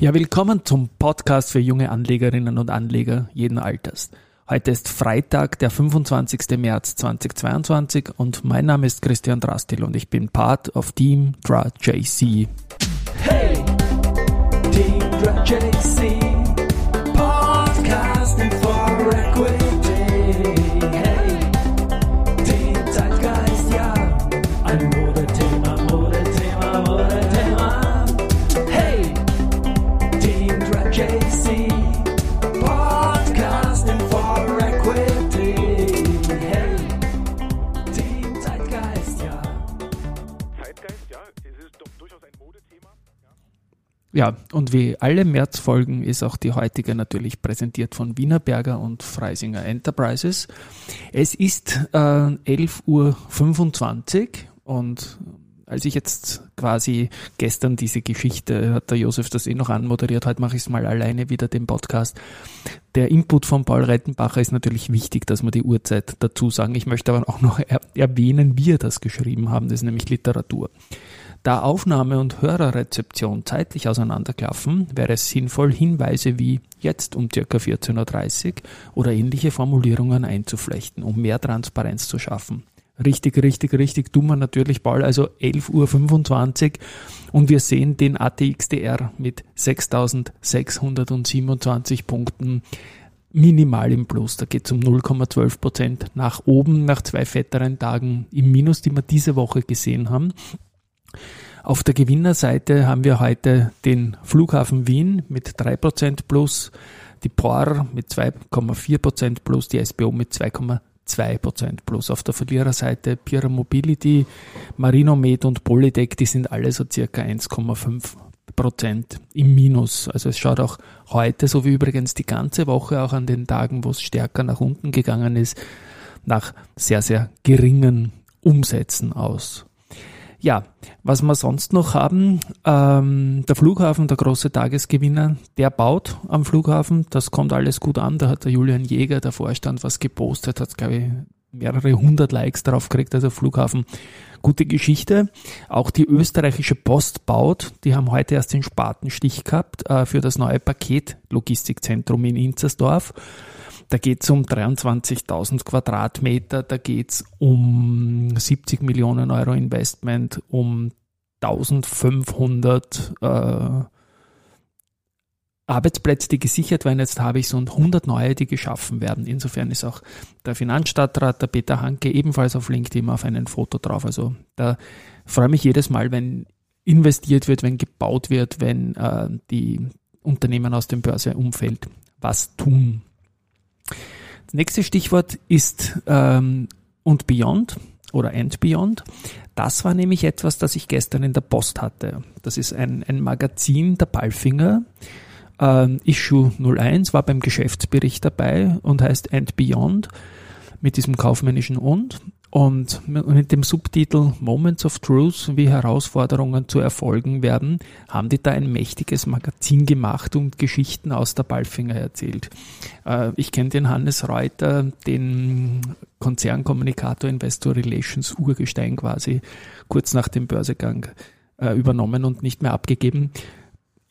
Ja, willkommen zum Podcast für junge Anlegerinnen und Anleger jeden Alters. Heute ist Freitag, der 25. März 2022 und mein Name ist Christian Drastil und ich bin Part of Team Dra JC. Ja, und wie alle Märzfolgen ist auch die heutige natürlich präsentiert von Wienerberger und Freisinger Enterprises. Es ist äh, 11.25 Uhr und als ich jetzt quasi gestern diese Geschichte, hat der Josef das eh noch anmoderiert, heute mache ich es mal alleine wieder den Podcast. Der Input von Paul Rettenbacher ist natürlich wichtig, dass wir die Uhrzeit dazu sagen. Ich möchte aber auch noch er erwähnen, wie er das geschrieben haben, das ist nämlich Literatur. Da Aufnahme und Hörerrezeption zeitlich auseinanderklaffen, wäre es sinnvoll, Hinweise wie jetzt um ca. 14.30 Uhr oder ähnliche Formulierungen einzuflechten, um mehr Transparenz zu schaffen. Richtig, richtig, richtig dummer natürlich Paul, also 11.25 Uhr und wir sehen den ATXDR mit 6.627 Punkten minimal im Plus. Da geht es um 0,12 Prozent nach oben nach zwei fetteren Tagen im Minus, die wir diese Woche gesehen haben. Auf der Gewinnerseite haben wir heute den Flughafen Wien mit 3% plus, die POR mit 2,4% plus, die SBO mit 2,2% plus. Auf der Verliererseite Pira Mobility, Marinomed und Polytech, die sind alle so circa 1,5 Prozent im Minus. Also es schaut auch heute, so wie übrigens die ganze Woche, auch an den Tagen, wo es stärker nach unten gegangen ist, nach sehr, sehr geringen Umsätzen aus. Ja, was wir sonst noch haben, ähm, der Flughafen, der große Tagesgewinner, der baut am Flughafen, das kommt alles gut an, da hat der Julian Jäger, der Vorstand, was gepostet, hat glaube ich mehrere hundert Likes drauf gekriegt, also Flughafen. Gute Geschichte. Auch die österreichische Post baut, die haben heute erst den Spatenstich gehabt äh, für das neue Paketlogistikzentrum in Inzersdorf. Da geht es um 23.000 Quadratmeter, da geht es um 70 Millionen Euro Investment, um 1500 äh, Arbeitsplätze, die gesichert werden. Jetzt habe ich so 100 neue, die geschaffen werden. Insofern ist auch der Finanzstadtrat, der Peter Hanke, ebenfalls auf LinkedIn auf einem Foto drauf. Also da freue ich mich jedes Mal, wenn investiert wird, wenn gebaut wird, wenn äh, die Unternehmen aus dem Börseumfeld was tun. Das nächste Stichwort ist ähm, und Beyond oder And Beyond. Das war nämlich etwas, das ich gestern in der Post hatte. Das ist ein, ein Magazin der Ballfinger. Ähm, Issue 01 war beim Geschäftsbericht dabei und heißt And Beyond mit diesem kaufmännischen und. Und mit dem Subtitel Moments of Truth, wie Herausforderungen zu erfolgen werden, haben die da ein mächtiges Magazin gemacht und Geschichten aus der Ballfinger erzählt. Äh, ich kenne den Hannes Reuter, den Konzernkommunikator Investor Relations Urgestein quasi, kurz nach dem Börsegang äh, übernommen und nicht mehr abgegeben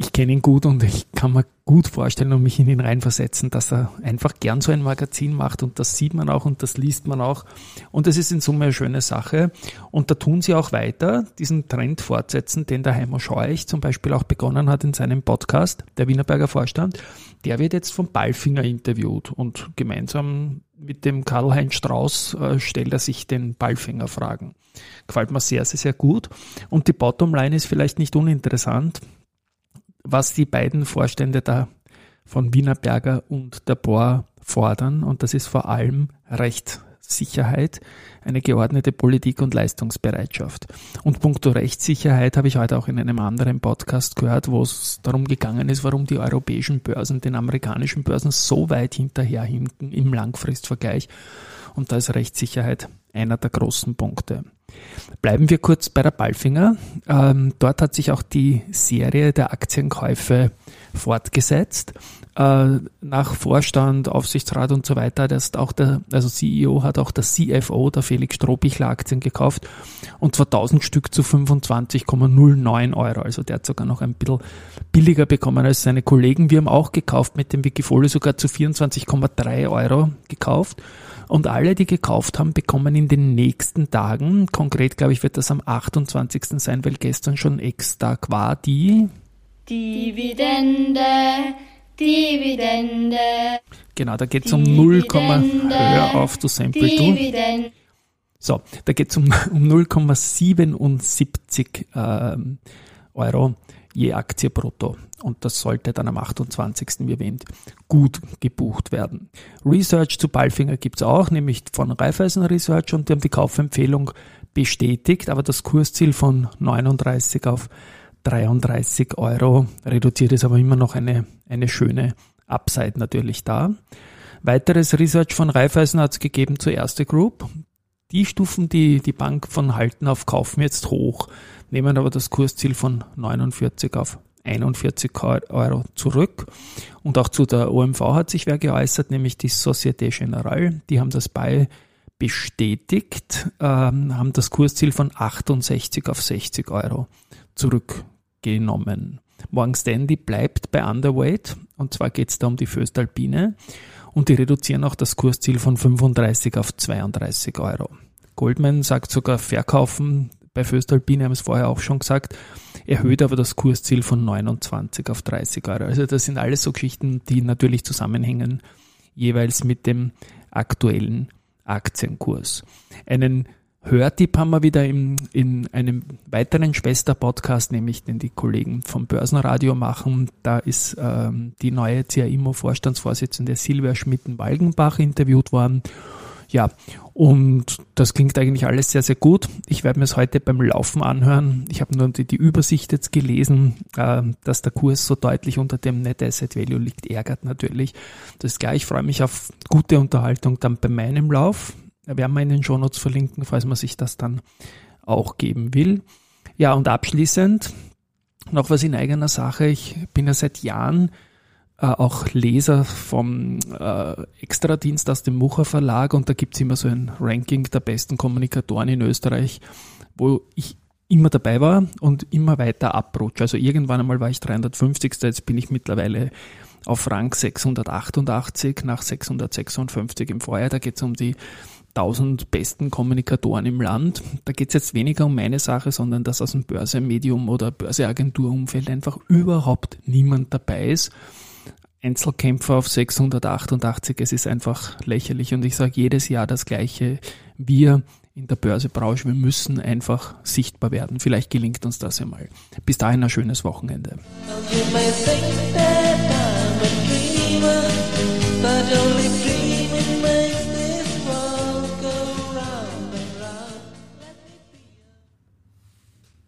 ich kenne ihn gut und ich kann mir gut vorstellen und mich in ihn reinversetzen, dass er einfach gern so ein Magazin macht und das sieht man auch und das liest man auch. Und das ist in Summe eine schöne Sache. Und da tun sie auch weiter, diesen Trend fortsetzen, den der Heimer Scheuch zum Beispiel auch begonnen hat in seinem Podcast, der Wienerberger Vorstand, der wird jetzt vom Ballfinger interviewt und gemeinsam mit dem Karl-Heinz Strauß äh, stellt er sich den Ballfinger Fragen. Gefällt mir sehr, sehr, sehr gut. Und die Bottomline ist vielleicht nicht uninteressant, was die beiden Vorstände da von Wienerberger und der Bohr fordern. Und das ist vor allem Rechtssicherheit, eine geordnete Politik und Leistungsbereitschaft. Und puncto Rechtssicherheit habe ich heute auch in einem anderen Podcast gehört, wo es darum gegangen ist, warum die europäischen Börsen den amerikanischen Börsen so weit hinterherhinken im Langfristvergleich. Und da ist Rechtssicherheit einer der großen Punkte. Bleiben wir kurz bei der Ballfinger. Ähm, dort hat sich auch die Serie der Aktienkäufe fortgesetzt. äh, nach Vorstand, Aufsichtsrat und so weiter, das auch der, also CEO hat auch der CFO, der Felix Strohbichler Aktien gekauft und zwar 1000 Stück zu 25,09 Euro. Also der hat sogar noch ein bisschen billiger bekommen als seine Kollegen. Wir haben auch gekauft mit dem Wikifolio sogar zu 24,3 Euro gekauft. Und alle, die gekauft haben, bekommen in den nächsten Tagen, konkret glaube ich, wird das am 28. sein, weil gestern schon Ex-Tag war, die Dividende Dividende. Genau, da geht es um 0, hör auf, du Sample, du. So, da geht es um, um 0,77 ähm, Euro je Aktie brutto. Und das sollte dann am 28. wie erwähnt gut gebucht werden. Research zu Balfinger gibt es auch, nämlich von Raiffeisen Research und die haben die Kaufempfehlung bestätigt, aber das Kursziel von 39 auf 33 Euro reduziert ist aber immer noch eine, eine schöne Upside natürlich da. Weiteres Research von Raiffeisen hat es gegeben zur Erste Group. Die stufen die, die Bank von Halten auf Kaufen jetzt hoch, nehmen aber das Kursziel von 49 auf 41 Euro zurück. Und auch zu der OMV hat sich wer geäußert, nämlich die Societe Generale. Die haben das bei bestätigt, ähm, haben das Kursziel von 68 auf 60 Euro zurückgenommen. Morgan Stanley bleibt bei Underweight und zwar geht es da um die Föstalpine und die reduzieren auch das Kursziel von 35 auf 32 Euro. Goldman sagt sogar verkaufen, bei Föstalpine haben es vorher auch schon gesagt, erhöht aber das Kursziel von 29 auf 30 Euro. Also das sind alles so Geschichten, die natürlich zusammenhängen, jeweils mit dem aktuellen Aktienkurs. Einen Hörtipp haben wir wieder im, in einem weiteren Schwester-Podcast, nämlich den die Kollegen vom Börsenradio machen. Da ist ähm, die neue CAIMO-Vorstandsvorsitzende Silvia Schmitten-Walgenbach interviewt worden. Ja, und das klingt eigentlich alles sehr, sehr gut. Ich werde mir es heute beim Laufen anhören. Ich habe nur die, die Übersicht jetzt gelesen, äh, dass der Kurs so deutlich unter dem Net Asset Value liegt, ärgert natürlich. Das ist klar, ich freue mich auf gute Unterhaltung dann bei meinem Lauf werden wir in den Shownotes verlinken, falls man sich das dann auch geben will. Ja, und abschließend noch was in eigener Sache. Ich bin ja seit Jahren äh, auch Leser vom äh, Extradienst aus dem Mucher Verlag und da gibt's immer so ein Ranking der besten Kommunikatoren in Österreich, wo ich immer dabei war und immer weiter abrutsche. Also irgendwann einmal war ich 350. Jetzt bin ich mittlerweile auf Rang 688 nach 656 im Vorjahr. Da geht's um die 1000 besten Kommunikatoren im Land. Da geht es jetzt weniger um meine Sache, sondern dass aus dem Börsemedium oder Börseagenturumfeld einfach überhaupt niemand dabei ist. Einzelkämpfer auf 688, es ist einfach lächerlich und ich sage jedes Jahr das Gleiche. Wir in der Börsebranche, wir müssen einfach sichtbar werden. Vielleicht gelingt uns das ja mal. Bis dahin ein schönes Wochenende. Only